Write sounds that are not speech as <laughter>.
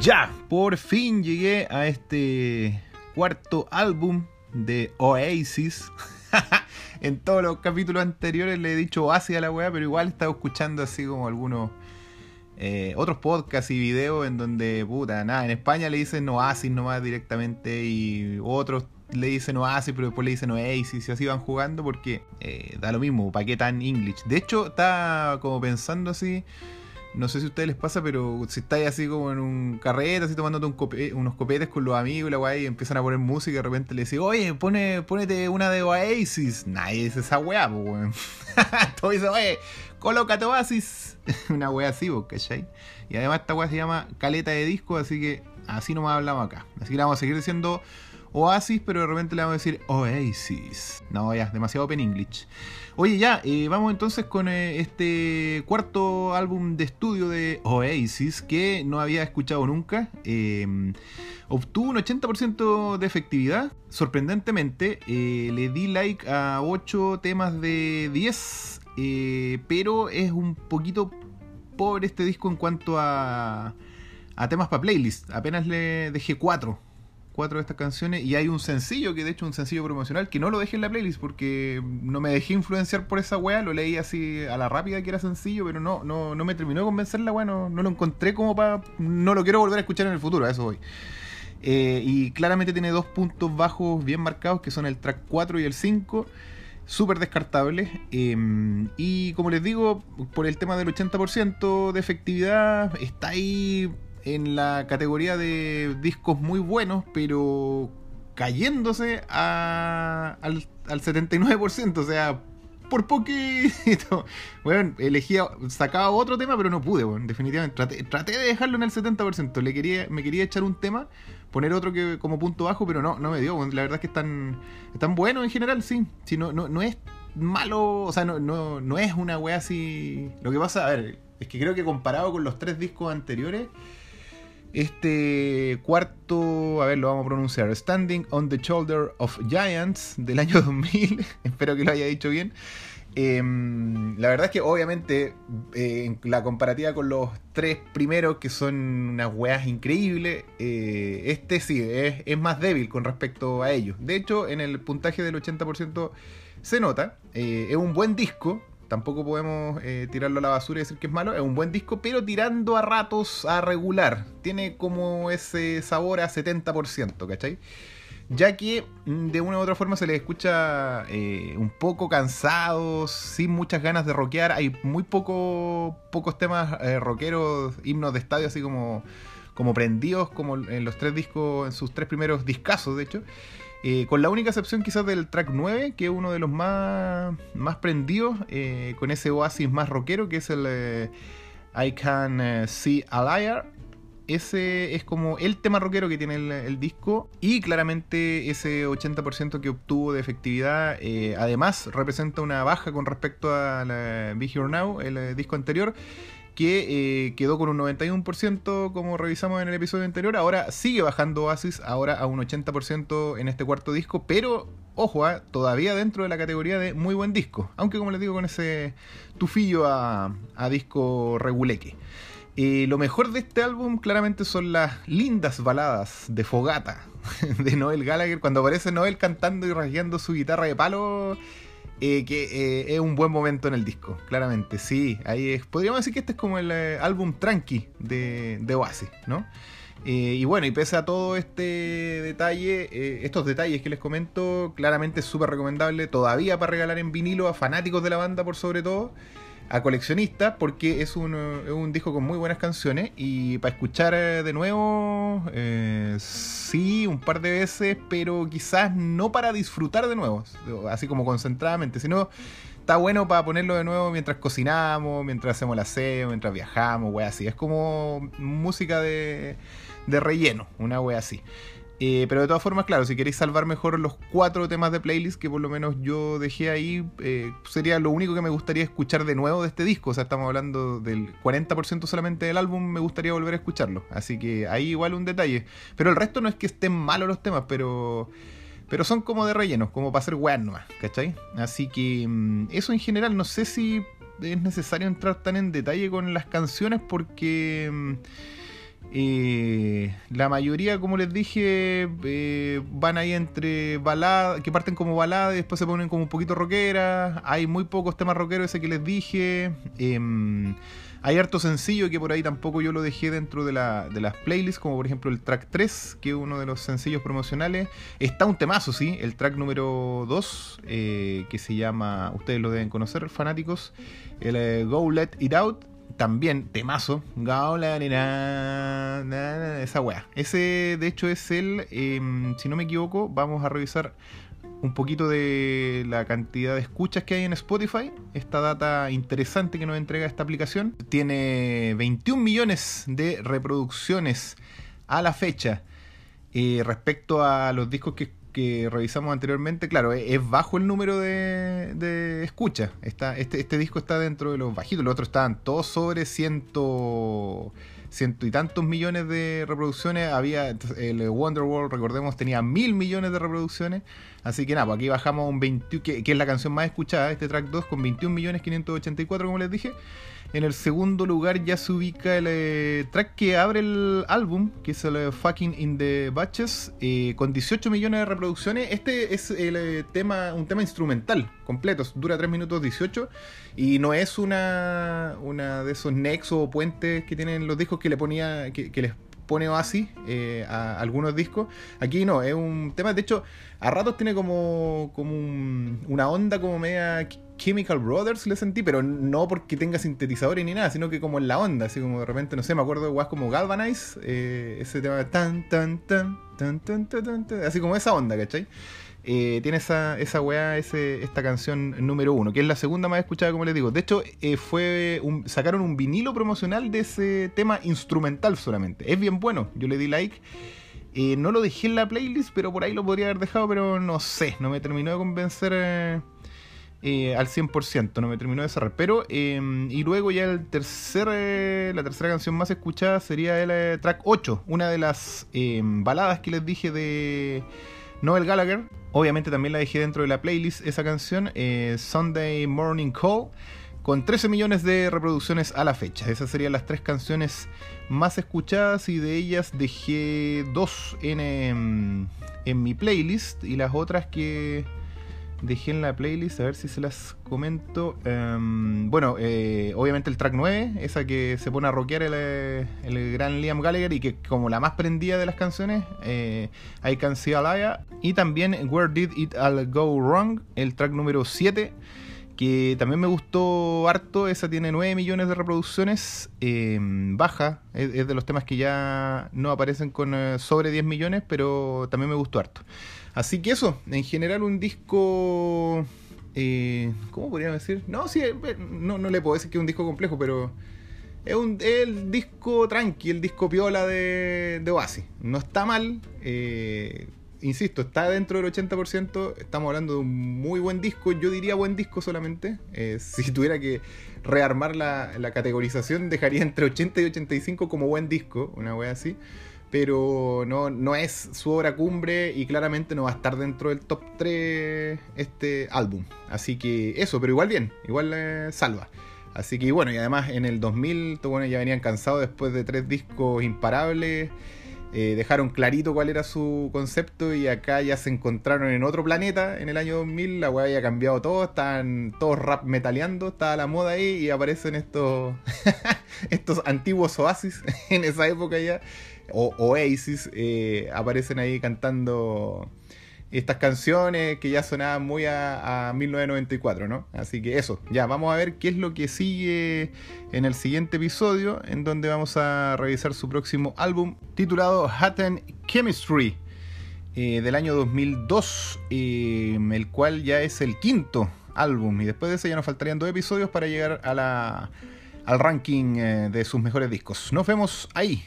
Ya, por fin llegué a este cuarto álbum de Oasis. <laughs> en todos los capítulos anteriores le he dicho Oasis a la weá, pero igual he estado escuchando así como algunos eh, otros podcasts y videos en donde, puta, nada, en España le dicen Oasis nomás directamente y otros le dicen Oasis, pero después le dicen Oasis y así van jugando porque eh, da lo mismo, ¿para qué tan English? De hecho, está como pensando así no sé si a ustedes les pasa, pero si estáis así como en un carrete, así tomándote un unos copetes con los amigos y la guay, y empiezan a poner música y de repente le dicen, oye, pone, ponete una de Oasis. Nadie dice esa weá, pues weón. <laughs> Todo dice, oye, colócate Oasis. <laughs> una weá así, pues, ¿cachai? Y además esta weá se llama caleta de disco, así que así nomás hablamos acá. Así que la vamos a seguir diciendo Oasis, pero de repente le vamos a decir Oasis. No, ya, demasiado open English. Oye, ya, eh, vamos entonces con eh, este cuarto álbum de estudio de Oasis que no había escuchado nunca. Em, obtuvo un 80% de efectividad. Sorprendentemente, eh, le di like a 8 temas de 10, pero es un poquito pobre este disco en cuanto a, a temas para playlist. Apenas le dejé 4 cuatro de estas canciones y hay un sencillo, que de hecho un sencillo promocional, que no lo dejé en la playlist porque no me dejé influenciar por esa wea, lo leí así a la rápida que era sencillo, pero no, no, no me terminó de convencer la wea, no, lo encontré como para... No lo quiero volver a escuchar en el futuro, a eso voy. Eh, y claramente tiene dos puntos bajos bien marcados, que son el track 4 y el 5 súper descartables. Em, y como les digo, por el tema del 80% de efectividad, está ahí en la categoría de discos muy buenos, pero cayéndose a, al, al 79%, o sea, por poquito. <laughs> Bueno, elegía, sacaba otro tema, pero no pude, bueno, definitivamente. Traté, de dejarlo en el 70%. Le quería, me quería echar un tema, poner otro que como punto bajo, pero no, no me dio. la verdad es que están, están buenos en general, sí. sí no, no, no es malo, o sea, no, no, no es una wea así. Lo que pasa, a ver, es que creo que comparado con los tres discos anteriores este cuarto, a ver, lo vamos a pronunciar, Standing on the Shoulder of Giants del año <laughs> 2000, espero que lo haya dicho bien. Em, la verdad es que obviamente eh, la comparativa con los tres primeros, que son unas weas increíbles, eh, este sí es, es, más débil con respecto a ellos. De hecho, en el puntaje del 80% se nota, eh, es un buen disco, Tampoco podemos eh, tirarlo a la basura y decir que es malo. Es un buen disco, pero tirando a ratos a regular. Tiene como ese sabor a 70%, ¿cachai? Ya que mm, de una u otra forma se le escucha eh, un poco cansados, sin muchas ganas de rockear. Hay muy poco, pocos temas eh, rockeros, himnos de estadio, así como, como prendidos, como en los tres discos, en sus tres primeros discazos, de hecho. Eh, con la única excepción quizás del track 9, que es uno de los más, más prendidos, eh, con ese oasis más rockero, que es el eh, I Can See a Liar. Ese es como el tema rockero que tiene el, disco y claramente ese 80% que obtuvo de efectividad además representa una baja con respecto a la Be Here Now, el disco anterior que eh, quedó con un 91% como revisamos en el episodio anterior. Ahora sigue bajando Oasis, ahora a un 80% en este cuarto disco, pero ojo, ah, todavía dentro de la categoría de muy buen disco. Aunque como les digo, con ese tufillo a, disco reguleque. Eh, lo mejor de este álbum claramente son las lindas baladas de Fogata <laughs> de Noel Gallagher. Cuando aparece Noel cantando y rasgueando su guitarra de palo eh, que eh, es un buen momento en el disco, claramente. Sí, ahí es. Podríamos decir que este es como el eh, álbum tranqui de, de Oasis, ¿no? y bueno, y pese a todo este detalle, estos detalles que les comento, claramente es súper recomendable todavía para regalar en vinilo a fanáticos de la banda por sobre todo a coleccionistas porque es un, un, disco con muy buenas canciones y para escuchar eh, de nuevo, eh, sí, un par de veces, pero quizás no para disfrutar de nuevo, así como concentradamente, sino está bueno para ponerlo de nuevo mientras cocinamos, mientras hacemos la aseo, mientras viajamos, wea así. Es como música de, de relleno, una wea así. Eh, pero de todas formas, claro, si queréis salvar mejor los cuatro temas de playlist que por lo menos yo dejé ahí, eh, sería lo único que me gustaría escuchar de nuevo de este disco. O sea, estamos hablando del 40% solamente del álbum, me gustaría volver a escucharlo. Así que ahí igual un detalle. Pero el resto no es que estén malos los temas, pero... Pero son como de relleno, como para hacer weas nomás, ¿cachai? Así que mm, eso en general, no sé si es necesario entrar tan en detalle con las canciones porque... Eh, la mayoría, como les dije, eh, van ahí entre baladas, que parten como baladas y después se ponen como un poquito rockeras. Hay muy pocos temas rockeros, ese que les dije. Em, hay harto sencillo que por ahí tampoco yo lo dejé dentro de, la, de las playlists, como por ejemplo el track 3, que es uno de los sencillos promocionales. Está un temazo, sí, el track número 2, eh, que se llama, ustedes lo deben conocer, fanáticos, el Go Let It Out también, temazo. Esa weá. Ese, de hecho, es el. Em, si no me equivoco, vamos a revisar un poquito de la cantidad de escuchas que hay en Spotify. Esta data interesante que nos entrega esta aplicación. Tiene 21 millones de reproducciones a la fecha. Eh, respecto a los discos que que revisamos anteriormente, claro, es, bajo el número de, de escucha. Está, este, este disco está dentro de los bajitos, los otros estaban todos sobre ciento, ciento y tantos millones de reproducciones. Había el Wonderworld, recordemos, tenía mil millones de reproducciones. Así que nada, pues aquí bajamos un 21, que, que, es la canción más escuchada, este track 2, con 21 millones 584, como les dije. En el segundo lugar ya se ubica el eh, track que abre el álbum, que es el eh, Fucking in the Batches, eh, con 18 millones de reproducciones. Este es el tema, un tema instrumental completo, dura 3 minutos 18 y no es una, una de esos nexos o puentes que tienen los discos que le ponía, que, les pone Oasis a algunos discos. Aquí no, es un tema, de hecho, a ratos tiene como, como una onda como media Chemical Brothers, le sentí, pero no porque tenga sintetizadores ni nada, sino que como en la onda, así como de repente, no sé, me acuerdo de guas como Galvanize, eh, ese tema tan, tan, tan, tan, tan, tan, tan, así como esa onda, ¿cachai? Eh, tiene esa, esa weá, ese, esta canción número uno, que es la segunda más escuchada, como les digo. De hecho, eh, fue sacaron un vinilo promocional de ese tema instrumental solamente. Es bien bueno, yo le di like. Eh, no lo dejé en la playlist, pero por ahí lo podría haber dejado, pero no sé, no me terminó de convencer al 100%, no me terminó de cerrar. Pero, em, y luego ya el tercer, la tercera canción más escuchada sería el track 8, una de las em, baladas que les dije de Noel Gallagher. Obviamente también la dejé dentro de la playlist esa canción, eh, Sunday Morning Call, con 13 millones de reproducciones a la fecha. Esas serían las tres canciones más escuchadas y de ellas dejé dos en, em, en mi playlist y las otras que dejé en la playlist, a ver si se las comento. Um, bueno, eh, obviamente el track 9, esa que se pone a rockear el, eh, el, gran Liam Gallagher y que como la más prendida de las canciones, eh, I Can See Alaya. Y también Where Did It All Go Wrong, el track número 7 que también me gustó harto, esa tiene 9 millones de reproducciones, em, baja, es, es, de los temas que ya no aparecen con eh, sobre 10 millones, pero también me gustó harto. Así que eso, en general un disco... Eh, ¿Cómo podríamos decir? No, sí, eh, no, no le puedo decir que es un disco complejo, pero es, un, el disco tranqui, el disco piola de, de Oasis. No está mal, eh, insisto, está dentro del 80%. Estamos hablando de un muy buen disco. Yo diría buen disco solamente. Eh, <laughs> si tuviera que rearmar la, la, categorización, dejaría entre 80 y 85 como buen disco, una wea así pero no, no es su obra cumbre y claramente no va a estar dentro del top 3 este álbum. Así que eso, pero igual bien, igual eh, salva. Así que bueno, y además en el 2000 bueno, ya venían cansados después de tres discos imparables. Eh, dejaron clarito cuál era su concepto y acá ya se encontraron en otro planeta en el año 2000. La weá había cambiado todo, estaban todos rap metaleando, estaba la moda ahí y aparecen estos, <laughs> estos antiguos oasis <laughs> en esa época ya o Oasis eh, aparecen ahí cantando estas canciones que ya sonaban muy a, 1994, ¿no? Así que eso, ya vamos a ver qué es lo que sigue en el siguiente episodio, en donde vamos a revisar su próximo álbum titulado Hatten Chemistry. Eh, del año 2002, eh, el cual ya es el quinto álbum. Y después de ese ya nos faltarían dos episodios para llegar a la, al ranking de sus mejores discos. Nos vemos ahí.